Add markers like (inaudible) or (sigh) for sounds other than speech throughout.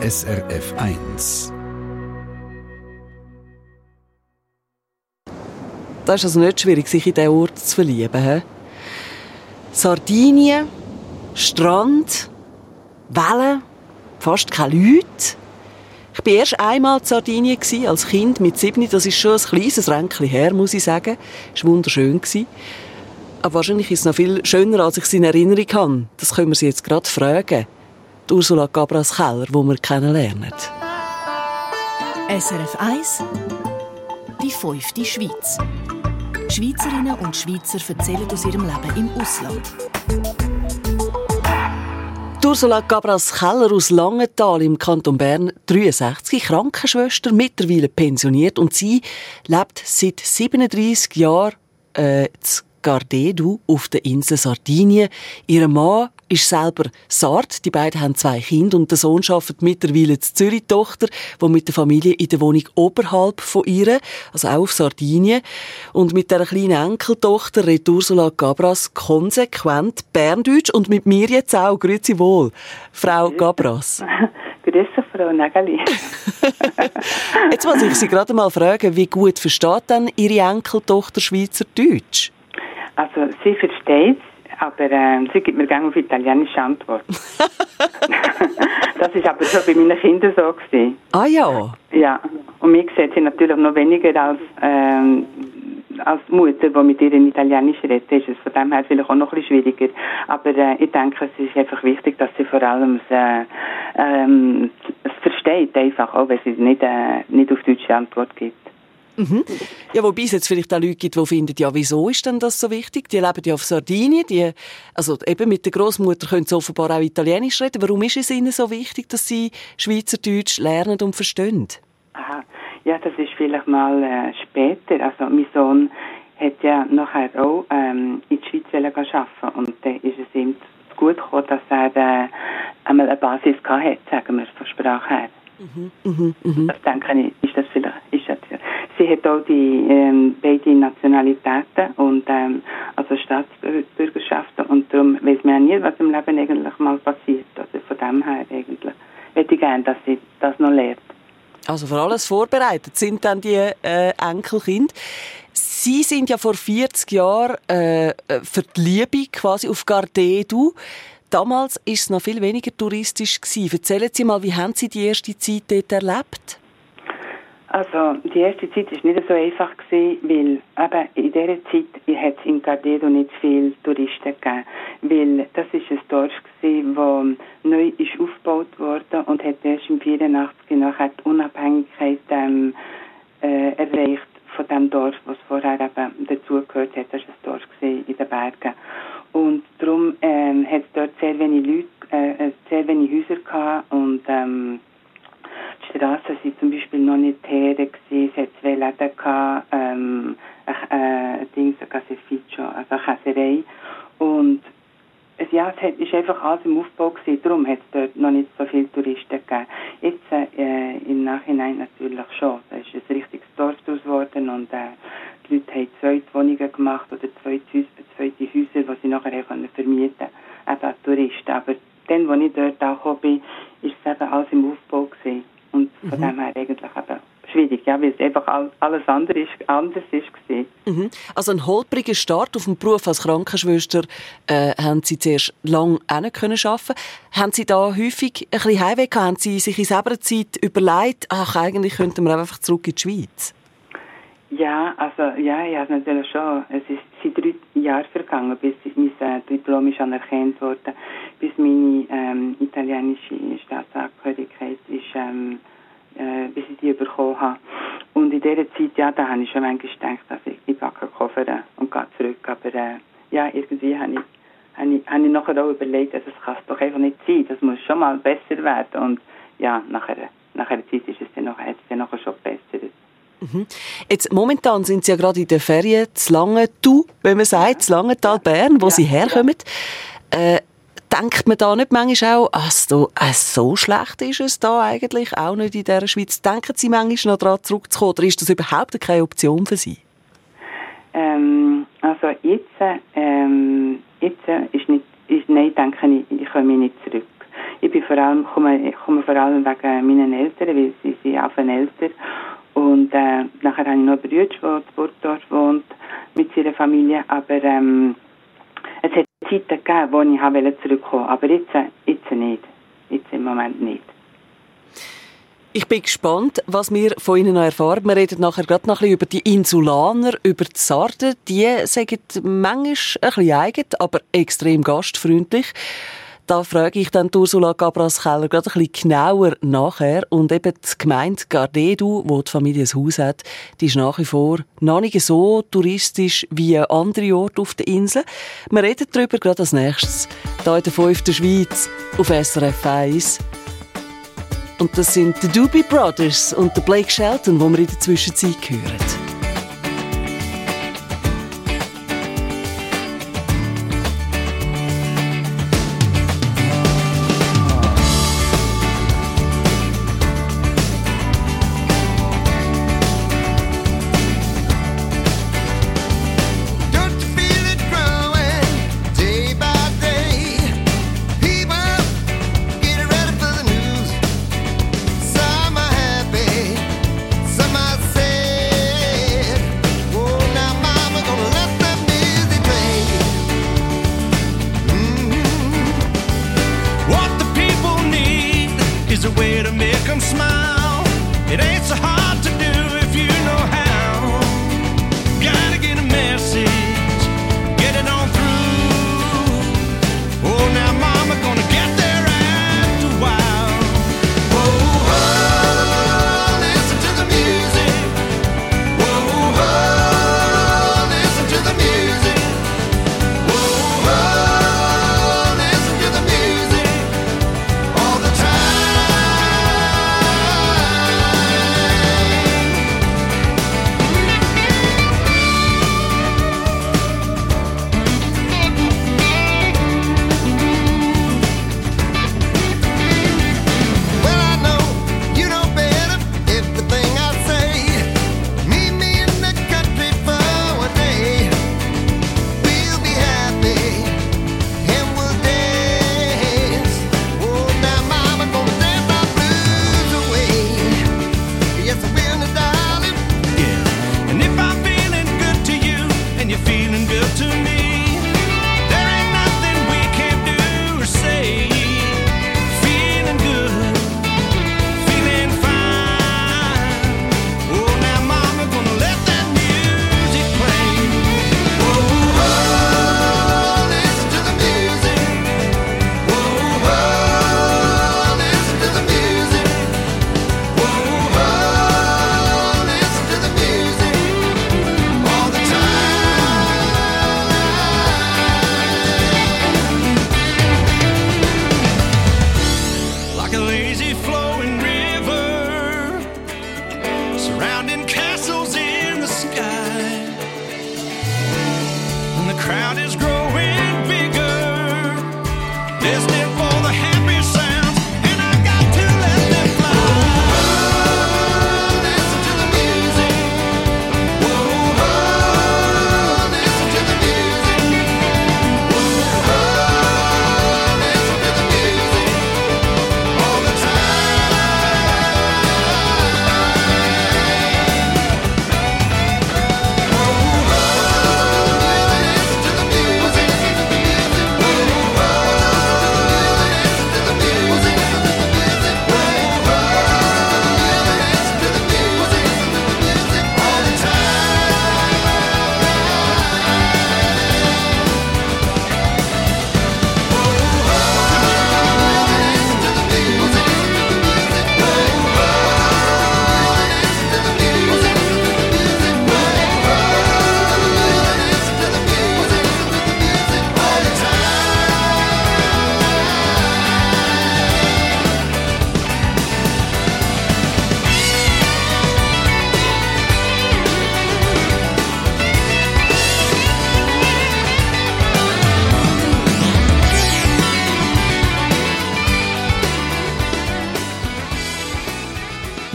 SRF 1. Das ist also nicht schwierig, sich in diesen Ort zu verlieben. He? Sardinien, Strand, Wellen, fast keine Leute. Ich war erst einmal in Sardinien als Kind mit sieben. Das ist schon ein kleines Ränkchen her, muss ich sagen. Es war wunderschön. Aber wahrscheinlich ist es noch viel schöner, als ich es in Erinnerung habe. Das können wir Sie jetzt gerade fragen. Die Ursula Gabras Keller, die wir kennenlernen. SRF 1 Die fünfte Schweiz. Schweizerinnen und Schweizer erzählen aus ihrem Leben im Ausland. Ursula Gabras Keller aus Langenthal im Kanton Bern, 63, Krankenschwester, mittlerweile pensioniert und sie lebt seit 37 Jahren äh, Gardedu auf der Insel Sardinien. Ihr Mann ist selber Sard. Die beiden haben zwei Kinder und der Sohn arbeitet mittlerweile in Zürich, die Tochter, die mit der Familie in der Wohnung oberhalb von ihr, also auch auf Sardinien. Und mit der kleinen Enkeltochter redet Ursula Gabras konsequent Berndeutsch und mit mir jetzt auch. Grüezi wohl, Frau Gabras. (laughs) Grüße, Frau Nageli. (laughs) jetzt muss ich Sie gerade mal fragen, wie gut versteht denn Ihre Enkeltochter Schweizerdeutsch? Also sie versteht aber äh, sie gibt mir gerne auf italienische Antwort. (laughs) das ist aber schon bei meinen Kindern so gewesen. Ah ja? Ja, und mich sieht sie natürlich noch weniger als, ähm, als Mutter, die mit ihr in Italienisch redet. Ist es von dem her vielleicht auch noch ein bisschen schwieriger. Aber äh, ich denke, es ist einfach wichtig, dass sie vor allem äh, ähm, es versteht, einfach, auch wenn sie nicht, äh, nicht auf deutsche Antwort gibt. Mhm. Ja, wobei es jetzt vielleicht auch Leute gibt, die finden, ja, wieso ist denn das so wichtig? Die leben ja auf Sardinien, die, also eben mit der Großmutter können sie offenbar auch Italienisch reden. Warum ist es ihnen so wichtig, dass sie Schweizerdeutsch lernen und verstehen? Aha. Ja, das ist vielleicht mal äh, später. Also mein Sohn hat ja nachher auch ähm, in die Schweiz arbeiten und dann ist es ihm gut gekommen, dass er äh, einmal eine Basis hatte, sagen wir, von Sprache her. Mhm, mh, mh. Das denke ich, ist das vielleicht, hat auch die ähm, beide Nationalitäten und ähm, also Staatsbürgerschaften und darum weiß man ja nie, was im Leben eigentlich mal passiert. Also von dem her eigentlich hätte ich gerne, dass sie das noch lernt. Also für alles vorbereitet sind dann die äh, Enkelkinder. Sie sind ja vor 40 Jahren äh, für die Liebe quasi auf Gardedu. Damals war es noch viel weniger touristisch gewesen. Erzählen Sie mal, wie haben Sie die erste Zeit dort erlebt? Also die erste Zeit war nicht so einfach weil eben in dieser Zeit hat es in Gardedo nicht viele Touristen gegeben, weil das ist ein Dorf das neu ist aufgebaut wurde und hat erst im 84 nachher die Unabhängigkeit ähm, äh, erreicht von dem Dorf, was vorher eben dazugehört hat. Das war ein Dorf in den Bergen. Und darum ähm, hat es dort sehr wenig Leute, äh, äh, sehr wenig Häuser gehabt und ähm, die Straßen sind zum Beispiel noch nicht her. Es hat zwei Läden gehabt, ähm, äh, Ding, ein Caseficio, also eine Käserei. Und es, ja, es hat, ist einfach alles im Aufbau gewesen. Darum hat es dort noch nicht so viele Touristen gegeben. Jetzt, äh, im Nachhinein natürlich schon. Da ist ein richtiges Dorf daraus geworden und, äh, die Leute haben zweite Wohnungen gemacht oder zweite, zweite Häuser, die sie nachher können vermieten konnten, eben an Touristen. Aber dann, als ich dort angekommen bin, ist es eben alles im Aufbau gewesen. Und von mhm. dem her eigentlich eben schwierig, ja, weil es einfach alles andere ist, anders ist mhm. Also ein holpriger Start auf den Beruf als Krankenschwester äh, haben Sie zuerst lange können arbeiten. Haben Sie da häufig ein bisschen Heimweh gehabt? Haben Sie sich in selber Zeit überlegt, ach, eigentlich könnten wir einfach zurück in die Schweiz? Ja, also ja, ja, natürlich schon. Es ist seit drei Jahren vergangen, bis mein äh, Diplom ist anerkannt wurde, bis meine ähm, italienische Staatsangehörigkeit ist, ähm, äh, bis ich die bekommen habe. Und in dieser Zeit, ja, da habe ich schon manchmal gedacht, dass ich die Backe Koffer und gehe zurück. Aber äh, ja, irgendwie habe ich, habe ich, habe ich nachher auch überlegt, dass es kann es doch einfach nicht sein. Das muss schon mal besser werden. Und ja, nachher, nachher Zeit ist es dann noch, hat es dann nachher schon besser. Mhm. Jetzt, momentan sind Sie ja gerade in der Ferien zu Langenthal, wenn man sagt, zu Langenthal, Bern, wo ja, Sie herkommen. Äh, denkt man da nicht manchmal auch, also, äh, so schlecht ist es da eigentlich auch nicht in dieser Schweiz? Denken Sie manchmal noch daran zurückzukommen oder ist das überhaupt keine Option für Sie? Ähm, also jetzt, ähm, jetzt ist nicht, ist, nein, denke ich, ich komme nicht zurück. ich bin vor allem, komme, komme vor allem wegen meinen Eltern, weil sie sind auch älter. Und äh, nachher habe ich noch einen Bruder, der in Burgdorf wohnt, mit seiner Familie. Aber ähm, es hat Zeiten gegeben, wo ich zurückkommen wollte. Aber jetzt, äh, jetzt nicht. Jetzt im Moment nicht. Ich bin gespannt, was wir von Ihnen noch erfahren. Wir reden nachher gerade noch ein bisschen über die Insulaner, über die Sarden. Die sagen manchmal ein bisschen eigen, aber extrem gastfreundlich. Da frage ich dann Ursula Gabras-Keller gerade ein bisschen genauer nachher. Und eben die Gemeinde Gardedu, wo die Familie ein Haus hat, die ist nach wie vor noch nicht so touristisch wie andere Orte auf der Insel. Wir reden darüber gerade als nächstes. Hier in der 5. Schweiz auf SRF 1. Und das sind die Doobie Brothers und der Blake Shelton, wo wir in der Zwischenzeit hören.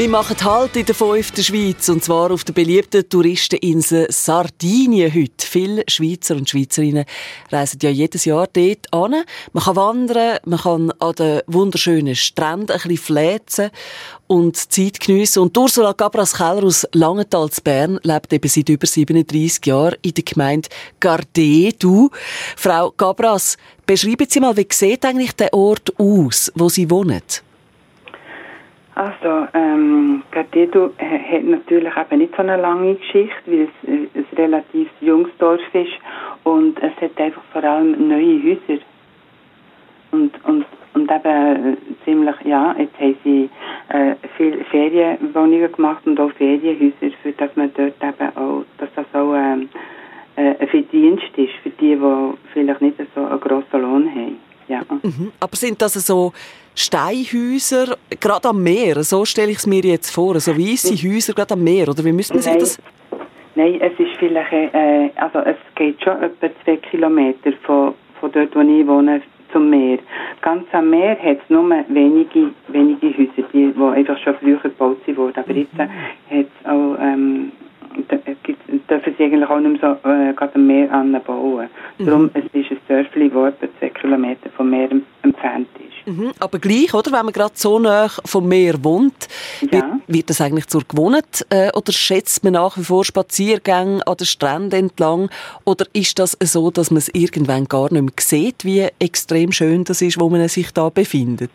Wir machen Halt in der fünften Schweiz und zwar auf der beliebten Touristeninsel Sardinien heute. Viele Schweizer und Schweizerinnen reisen ja jedes Jahr dort an. Man kann wandern, man kann an den wunderschönen Stränden ein bisschen fläzen und Zeit geniessen. Und Ursula Gabras-Keller aus Langenthal zu Bern lebt eben seit über 37 Jahren in der Gemeinde Gardedu. Frau Gabras, beschreiben Sie mal, wie sieht eigentlich der Ort aus, wo Sie wohnen? Also, ähm, Gardedo hat natürlich eben nicht so eine lange Geschichte, weil es ein relativ junges Dorf ist und es hat einfach vor allem neue Häuser. Und, und, und eben ziemlich, ja, jetzt haben sie äh, viele Ferienwohnungen gemacht und auch Ferienhäuser, für dass man dort eben auch, dass das auch ähm, äh, ein Verdienst ist für die, die vielleicht nicht so einen grossen Lohn haben. Ja. Mhm. Aber sind das so Steinhäuser, gerade am Meer? So stelle ich es mir jetzt vor, so weisse Häuser gerade am Meer, oder wie müsste man sich das... Nein, es ist vielleicht, äh, also es geht schon etwa zwei Kilometer von, von dort, wo ich wohne, zum Meer. Ganz am Meer hat es nur wenige, wenige Häuser, die, die einfach schon früher gebaut wurden. Aber jetzt äh, hat es auch ähm, dürfen sie eigentlich auch nicht mehr so äh, gerade am Meer anbauen. Mhm. Darum es ist ein Dörfli, das etwa zwei Kilometer vom Meer entfernt ist. Mhm. Aber gleich, oder? Wenn man gerade so nah vom Meer wohnt, ja. wird, wird, das eigentlich zur Gewohnheit? Äh, oder schätzt man nach wie vor Spaziergänge an den Stränden entlang? Oder ist das so, dass man es irgendwann gar nicht mehr sieht, wie extrem schön das ist, wo man sich da befindet?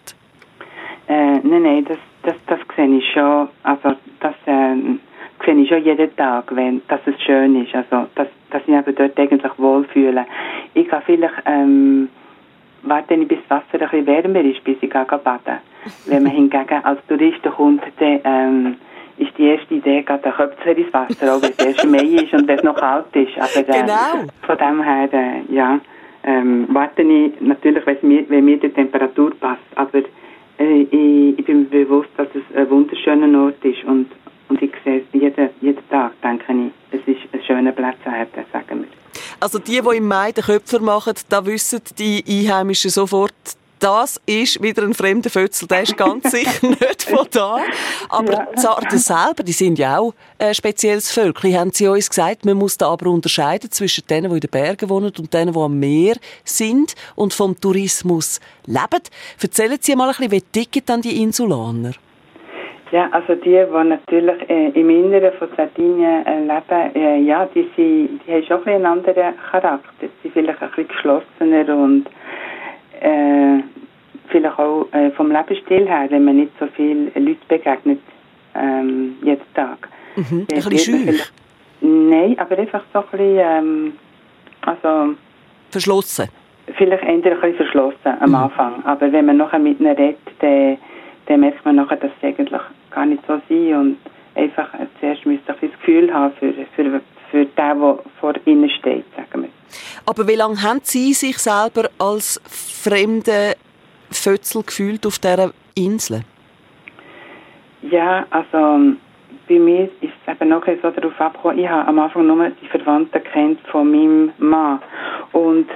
Äh, nein, nein, das, das, das sehe ich schon. Also, das, äh, sehe ich schon jeden Tag, wenn, dass es schön ist. Also, dass, dass ich mich dort eigentlich wohlfühle. Ich kann vielleicht, ähm, warten, bis das Wasser ein bisschen wärmer ist, bis ich gehe baden. Wenn man hingegen als Tourist kommt, dann, ähm, ist die erste Idee, gerade der Köpfer ins Wasser, auch wenn es erst Mai ist und wenn es noch kalt ist. Aber, äh, genau. Von dem her, äh, ja, ähm, warte ich natürlich, wenn mir, wenn mir die Temperatur passt. Aber äh, ich, ich bin mir bewusst, dass es ein wunderschöner Ort ist und und ich sehe es jeden, jeden Tag, denke ich, es ist ein schöner Platz, sagen wir. Also die, die im Mai den Köpfer machen, da wissen die Einheimischen sofort, das ist wieder ein fremder Fötzel, der ist ganz (laughs) sicher nicht von da. Aber ja. die Sarden selber, die sind ja auch ein spezielles Völkchen, haben sie uns gesagt. Man muss da aber unterscheiden zwischen denen, die in den Bergen wohnen und denen, die am Meer sind und vom Tourismus leben. Erzählen Sie mal ein bisschen, wie ticken dann die Insulaner? Ja, also die, die natürlich äh, im Inneren von Sardinien äh, leben, äh, ja, die, sind, die haben schon ein einen anderen Charakter. Sie sind vielleicht ein bisschen geschlossener und äh, vielleicht auch äh, vom Lebensstil her, wenn man nicht so viele Leute begegnet ähm, jeden Tag. Mhm, ein bisschen scheu? Nein, aber einfach so ein bisschen, ähm, also... Verschlossen? Vielleicht eher ein bisschen verschlossen am mhm. Anfang, aber wenn man nachher mit ihnen redet, dann, dann merkt man nachher, dass sie eigentlich gar nicht so sein und einfach zuerst müsste ich das Gefühl haben für, für, für den, der vor ihnen steht, sagen wir. Aber wie lange haben Sie sich selber als fremde Fötzel gefühlt auf dieser Insel? Ja, also bei mir ist es eben noch so darauf abgekommen, ich habe am Anfang nur die Verwandten kennt von meinem Mann und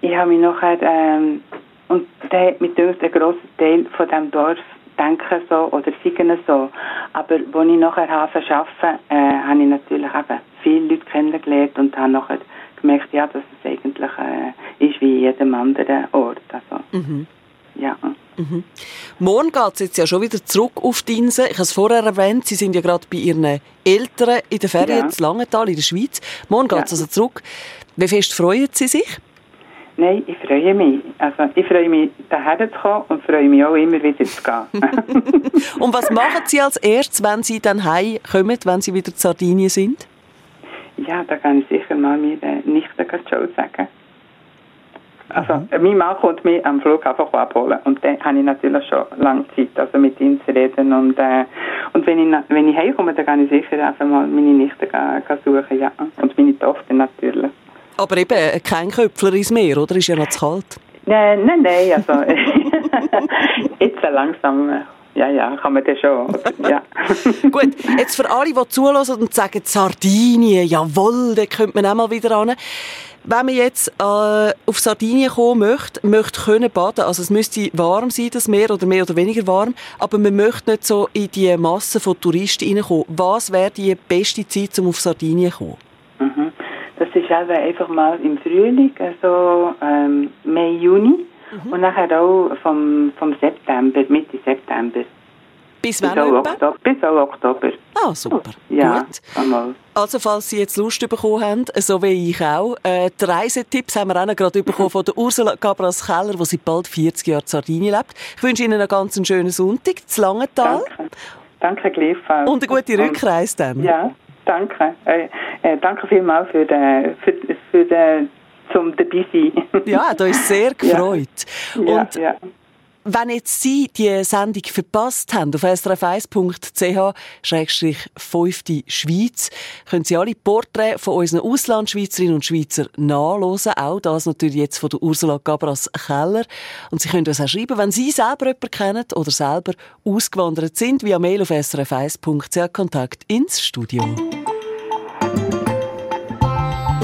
ich habe mich nachher ähm, und der hat mit uns einen grossen Teil von dem Dorf denken so oder sagen so. Aber als ich nachher habe arbeiten, äh, habe ich natürlich eben viele Leute kennengelernt und habe nachher gemerkt, ja, dass es eigentlich äh, ist wie jedem anderen Ort. Also, mhm. ja. Mhm. Morgen geht es jetzt ja schon wieder zurück auf die Insel. Ich habe es vorher erwähnt, Sie sind ja gerade bei Ihren Eltern in der Ferien ja. in Langenthal in der Schweiz. Morgen geht es ja. also zurück. Wie fest freuen Sie sich? Nein, ich freue mich. Also ich freue mich, daher zu kommen und freue mich auch immer wieder zu gehen. (laughs) und was machen Sie als erstes, wenn Sie dann heimkommen, wenn Sie wieder in Sardinien sind? Ja, da kann ich sicher mal mir Nichte Joe sagen. Also, mhm. mein Mann kommt mich am Flughafen abholen und dann habe ich natürlich schon lange Zeit, also mit ihm zu reden und, äh, und wenn ich, wenn ich heimkomme, dann kann ich sicher einfach mal meine Nichte suchen, ja, und meine Tochter natürlich. Aber eben kein Köpfler ins Meer, oder? Ist ja noch zu kalt. Nein, nein, nein. Also, (laughs) jetzt langsam Ja, ja, kann man das schon. ja. (laughs) Gut, jetzt für alle, die zulassen und sagen, Sardinien, jawohl, da könnte man auch mal wieder ran. Wenn man jetzt äh, auf Sardinien kommen möchte, möchte können baden, also es müsste warm sein, das Meer, oder mehr oder weniger warm, aber man möchte nicht so in die Masse von Touristen reinkommen. Was wäre die beste Zeit, um auf Sardinien zu kommen? Mhm. Das ist also einfach mal im Frühling, also ähm, Mai, Juni. Mhm. Und nachher auch vom, vom September, Mitte September. Bis wann bis Oktober, bis auch Oktober. Ah, super. Ja, Gut. Einmal. Also, falls Sie jetzt Lust bekommen haben, so wie ich auch, äh, die Reisetipps haben wir auch gerade bekommen von der Ursula Cabras Keller, die seit bald 40 Jahren in Sardinien lebt. Ich wünsche Ihnen einen ganz schönen Sonntag, zu Langenthal. Danke. Danke gleichfalls. Und eine gute Rückreise dann. Ja, danke. Äh, äh, danke vielmals für den, für, für den zum dabei sein. (laughs) ja, da ist sehr gefreut. Ja. Und ja, wenn jetzt Sie die Sendung verpasst haben, auf srf1.ch-5 Schweiz, können Sie alle Porträts von unseren Auslandschweizerinnen und Schweizer nachlesen. Auch das natürlich jetzt von der Ursula Gabras Keller. Und Sie können uns auch schreiben, wenn Sie selber jemanden kennen oder selber ausgewandert sind, via Mail auf srf1.ch Kontakt ins Studio.